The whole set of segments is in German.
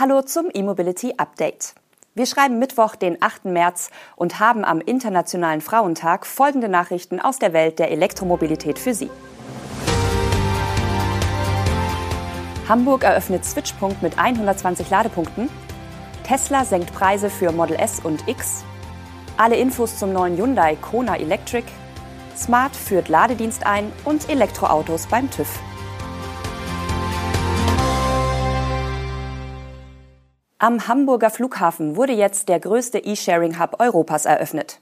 Hallo zum E-Mobility Update. Wir schreiben Mittwoch, den 8. März und haben am Internationalen Frauentag folgende Nachrichten aus der Welt der Elektromobilität für Sie. Hamburg eröffnet Switchpunkt mit 120 Ladepunkten. Tesla senkt Preise für Model S und X. Alle Infos zum neuen Hyundai Kona Electric. Smart führt Ladedienst ein und Elektroautos beim TÜV. Am Hamburger Flughafen wurde jetzt der größte E-Sharing-Hub Europas eröffnet.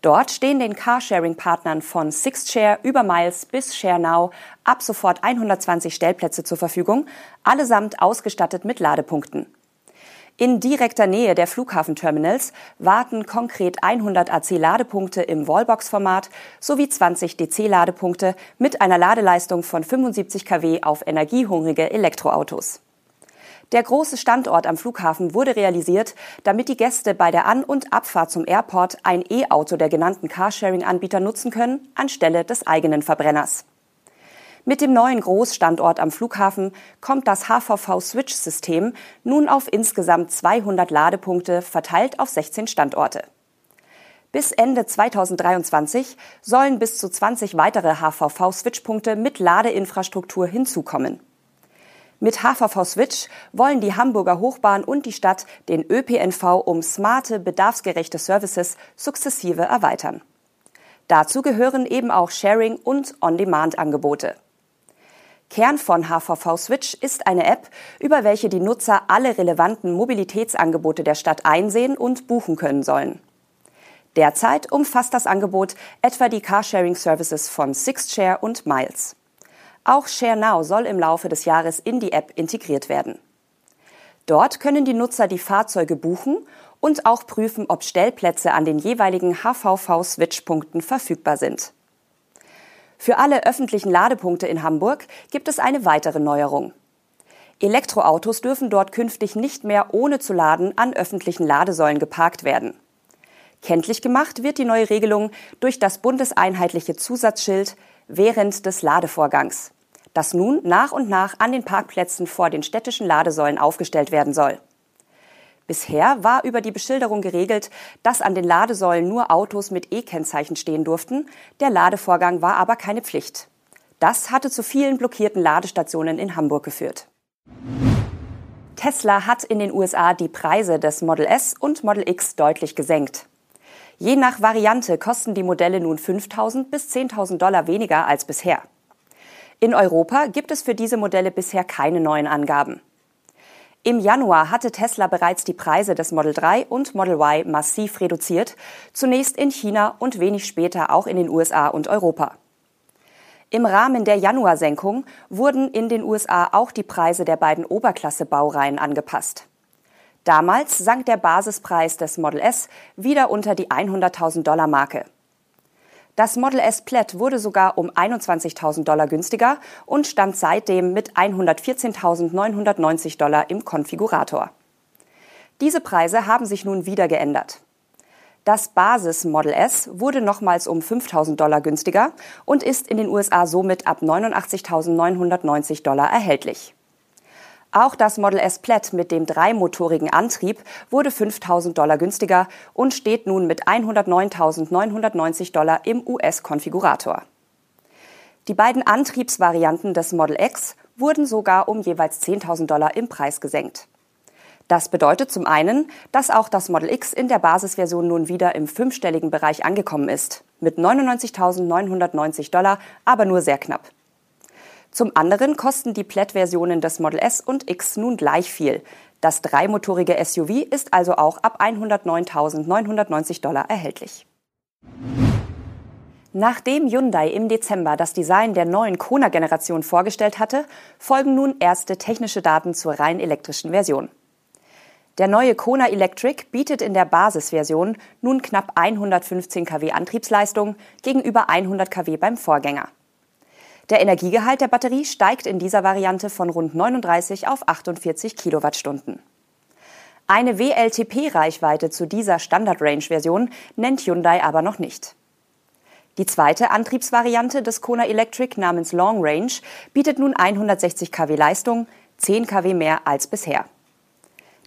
Dort stehen den Carsharing-Partnern von Sixshare über Miles bis ShareNow ab sofort 120 Stellplätze zur Verfügung, allesamt ausgestattet mit Ladepunkten. In direkter Nähe der Flughafenterminals warten konkret 100 AC-Ladepunkte im Wallbox-Format sowie 20 DC-Ladepunkte mit einer Ladeleistung von 75 kW auf energiehungrige Elektroautos. Der große Standort am Flughafen wurde realisiert, damit die Gäste bei der An- und Abfahrt zum Airport ein E-Auto der genannten Carsharing-Anbieter nutzen können, anstelle des eigenen Verbrenners. Mit dem neuen Großstandort am Flughafen kommt das HVV-Switch-System nun auf insgesamt 200 Ladepunkte verteilt auf 16 Standorte. Bis Ende 2023 sollen bis zu 20 weitere HVV-Switchpunkte mit Ladeinfrastruktur hinzukommen. Mit HVV Switch wollen die Hamburger Hochbahn und die Stadt den ÖPNV um smarte, bedarfsgerechte Services sukzessive erweitern. Dazu gehören eben auch Sharing- und On-Demand-Angebote. Kern von HVV Switch ist eine App, über welche die Nutzer alle relevanten Mobilitätsangebote der Stadt einsehen und buchen können sollen. Derzeit umfasst das Angebot etwa die Carsharing-Services von Sixshare und Miles. Auch ShareNow soll im Laufe des Jahres in die App integriert werden. Dort können die Nutzer die Fahrzeuge buchen und auch prüfen, ob Stellplätze an den jeweiligen HVV-Switchpunkten verfügbar sind. Für alle öffentlichen Ladepunkte in Hamburg gibt es eine weitere Neuerung. Elektroautos dürfen dort künftig nicht mehr ohne zu laden an öffentlichen Ladesäulen geparkt werden. Kenntlich gemacht wird die neue Regelung durch das bundeseinheitliche Zusatzschild während des Ladevorgangs, das nun nach und nach an den Parkplätzen vor den städtischen Ladesäulen aufgestellt werden soll. Bisher war über die Beschilderung geregelt, dass an den Ladesäulen nur Autos mit E-Kennzeichen stehen durften, der Ladevorgang war aber keine Pflicht. Das hatte zu vielen blockierten Ladestationen in Hamburg geführt. Tesla hat in den USA die Preise des Model S und Model X deutlich gesenkt. Je nach Variante kosten die Modelle nun 5.000 bis 10.000 Dollar weniger als bisher. In Europa gibt es für diese Modelle bisher keine neuen Angaben. Im Januar hatte Tesla bereits die Preise des Model 3 und Model Y massiv reduziert, zunächst in China und wenig später auch in den USA und Europa. Im Rahmen der Januarsenkung wurden in den USA auch die Preise der beiden Oberklasse-Baureihen angepasst. Damals sank der Basispreis des Model S wieder unter die 100.000 Dollar Marke. Das Model S Plaid wurde sogar um 21.000 Dollar günstiger und stand seitdem mit 114.990 Dollar im Konfigurator. Diese Preise haben sich nun wieder geändert. Das Basis Model S wurde nochmals um 5.000 Dollar günstiger und ist in den USA somit ab 89.990 Dollar erhältlich. Auch das Model S Plaid mit dem dreimotorigen Antrieb wurde 5000 Dollar günstiger und steht nun mit 109.990 Dollar im US-Konfigurator. Die beiden Antriebsvarianten des Model X wurden sogar um jeweils 10.000 Dollar im Preis gesenkt. Das bedeutet zum einen, dass auch das Model X in der Basisversion nun wieder im fünfstelligen Bereich angekommen ist, mit 99.990 Dollar, aber nur sehr knapp. Zum anderen kosten die Plaid-Versionen des Model S und X nun gleich viel. Das dreimotorige SUV ist also auch ab 109.990 Dollar erhältlich. Nachdem Hyundai im Dezember das Design der neuen Kona-Generation vorgestellt hatte, folgen nun erste technische Daten zur rein elektrischen Version. Der neue Kona Electric bietet in der Basisversion nun knapp 115 kW Antriebsleistung gegenüber 100 kW beim Vorgänger. Der Energiegehalt der Batterie steigt in dieser Variante von rund 39 auf 48 Kilowattstunden. Eine WLTP-Reichweite zu dieser Standard-Range-Version nennt Hyundai aber noch nicht. Die zweite Antriebsvariante des Kona Electric namens Long Range bietet nun 160 kW Leistung, 10 kW mehr als bisher.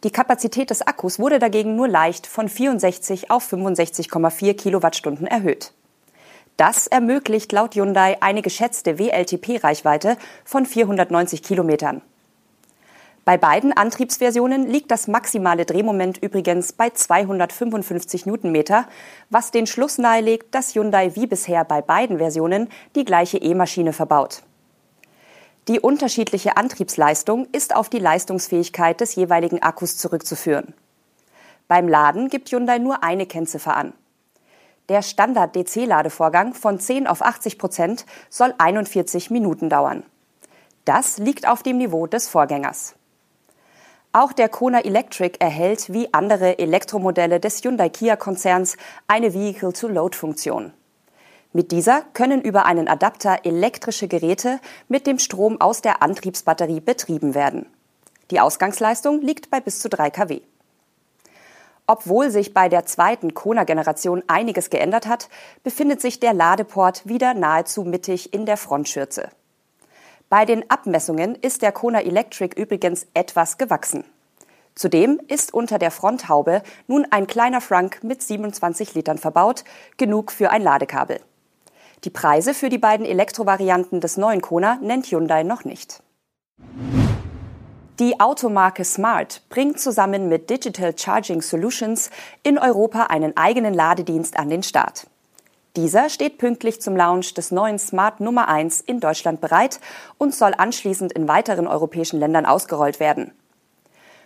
Die Kapazität des Akkus wurde dagegen nur leicht von 64 auf 65,4 Kilowattstunden erhöht. Das ermöglicht laut Hyundai eine geschätzte WLTP-Reichweite von 490 Kilometern. Bei beiden Antriebsversionen liegt das maximale Drehmoment übrigens bei 255 Newtonmeter, was den Schluss nahelegt, dass Hyundai wie bisher bei beiden Versionen die gleiche E-Maschine verbaut. Die unterschiedliche Antriebsleistung ist auf die Leistungsfähigkeit des jeweiligen Akkus zurückzuführen. Beim Laden gibt Hyundai nur eine Kennziffer an. Der Standard-DC-Ladevorgang von 10 auf 80 Prozent soll 41 Minuten dauern. Das liegt auf dem Niveau des Vorgängers. Auch der Kona Electric erhält wie andere Elektromodelle des Hyundai Kia Konzerns eine Vehicle-to-Load-Funktion. Mit dieser können über einen Adapter elektrische Geräte mit dem Strom aus der Antriebsbatterie betrieben werden. Die Ausgangsleistung liegt bei bis zu 3 kW. Obwohl sich bei der zweiten Kona-Generation einiges geändert hat, befindet sich der Ladeport wieder nahezu mittig in der Frontschürze. Bei den Abmessungen ist der Kona Electric übrigens etwas gewachsen. Zudem ist unter der Fronthaube nun ein kleiner Frunk mit 27 Litern verbaut, genug für ein Ladekabel. Die Preise für die beiden Elektrovarianten des neuen Kona nennt Hyundai noch nicht. Die Automarke Smart bringt zusammen mit Digital Charging Solutions in Europa einen eigenen Ladedienst an den Start. Dieser steht pünktlich zum Launch des neuen Smart Nummer 1 in Deutschland bereit und soll anschließend in weiteren europäischen Ländern ausgerollt werden.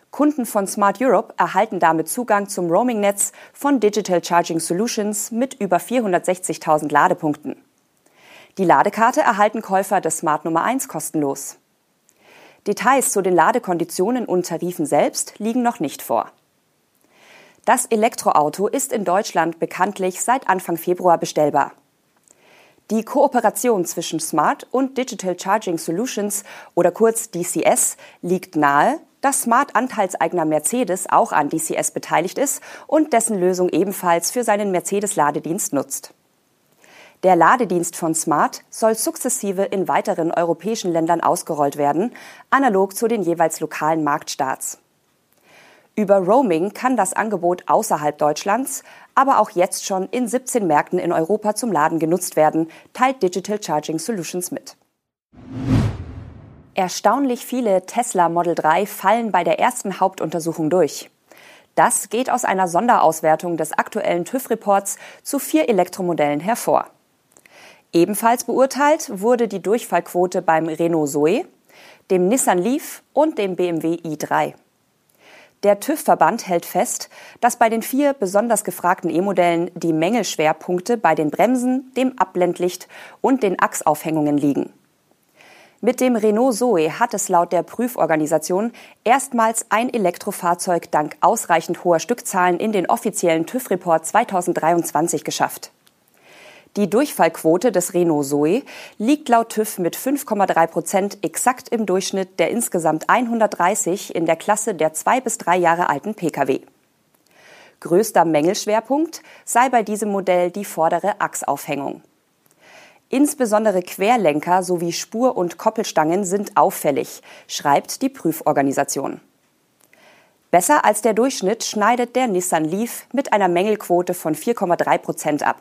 Kunden von Smart Europe erhalten damit Zugang zum Roaming-Netz von Digital Charging Solutions mit über 460.000 Ladepunkten. Die Ladekarte erhalten Käufer des Smart Nummer 1 kostenlos. Details zu den Ladekonditionen und Tarifen selbst liegen noch nicht vor. Das Elektroauto ist in Deutschland bekanntlich seit Anfang Februar bestellbar. Die Kooperation zwischen Smart und Digital Charging Solutions oder kurz DCS liegt nahe, dass Smart Anteilseigner Mercedes auch an DCS beteiligt ist und dessen Lösung ebenfalls für seinen Mercedes-Ladedienst nutzt. Der Ladedienst von Smart soll sukzessive in weiteren europäischen Ländern ausgerollt werden, analog zu den jeweils lokalen Marktstarts. Über Roaming kann das Angebot außerhalb Deutschlands, aber auch jetzt schon in 17 Märkten in Europa zum Laden genutzt werden, teilt Digital Charging Solutions mit. Erstaunlich viele Tesla Model 3 fallen bei der ersten Hauptuntersuchung durch. Das geht aus einer Sonderauswertung des aktuellen TÜV-Reports zu vier Elektromodellen hervor. Ebenfalls beurteilt wurde die Durchfallquote beim Renault Zoe, dem Nissan Leaf und dem BMW i3. Der TÜV-Verband hält fest, dass bei den vier besonders gefragten E-Modellen die Mängelschwerpunkte bei den Bremsen, dem Abblendlicht und den Achsaufhängungen liegen. Mit dem Renault Zoe hat es laut der Prüforganisation erstmals ein Elektrofahrzeug dank ausreichend hoher Stückzahlen in den offiziellen TÜV-Report 2023 geschafft. Die Durchfallquote des Renault Zoe liegt laut TÜV mit 5,3 Prozent exakt im Durchschnitt der insgesamt 130 in der Klasse der zwei bis drei Jahre alten Pkw. Größter Mängelschwerpunkt sei bei diesem Modell die vordere Achsaufhängung. Insbesondere Querlenker sowie Spur- und Koppelstangen sind auffällig, schreibt die Prüforganisation. Besser als der Durchschnitt schneidet der Nissan Leaf mit einer Mängelquote von 4,3 Prozent ab.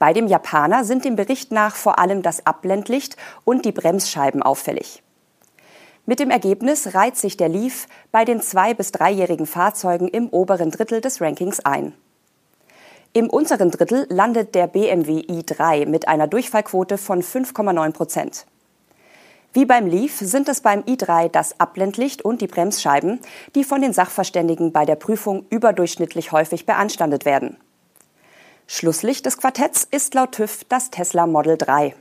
Bei dem Japaner sind dem Bericht nach vor allem das Abblendlicht und die Bremsscheiben auffällig. Mit dem Ergebnis reiht sich der Leaf bei den zwei- bis dreijährigen Fahrzeugen im oberen Drittel des Rankings ein. Im unteren Drittel landet der BMW i3 mit einer Durchfallquote von 5,9 Prozent. Wie beim Leaf sind es beim i3 das Abblendlicht und die Bremsscheiben, die von den Sachverständigen bei der Prüfung überdurchschnittlich häufig beanstandet werden. Schlusslicht des Quartetts ist laut TÜV das Tesla Model 3.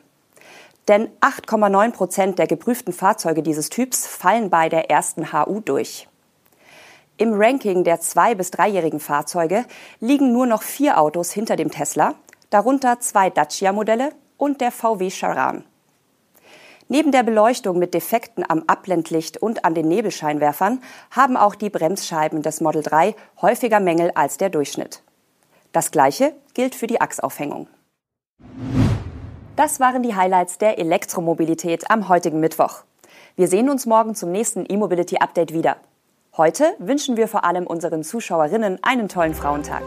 Denn 8,9 Prozent der geprüften Fahrzeuge dieses Typs fallen bei der ersten HU durch. Im Ranking der zwei- bis dreijährigen Fahrzeuge liegen nur noch vier Autos hinter dem Tesla, darunter zwei Dacia-Modelle und der VW Charan. Neben der Beleuchtung mit Defekten am Abblendlicht und an den Nebelscheinwerfern haben auch die Bremsscheiben des Model 3 häufiger Mängel als der Durchschnitt. Das gleiche gilt für die Achsaufhängung. Das waren die Highlights der Elektromobilität am heutigen Mittwoch. Wir sehen uns morgen zum nächsten E-Mobility Update wieder. Heute wünschen wir vor allem unseren Zuschauerinnen einen tollen Frauentag.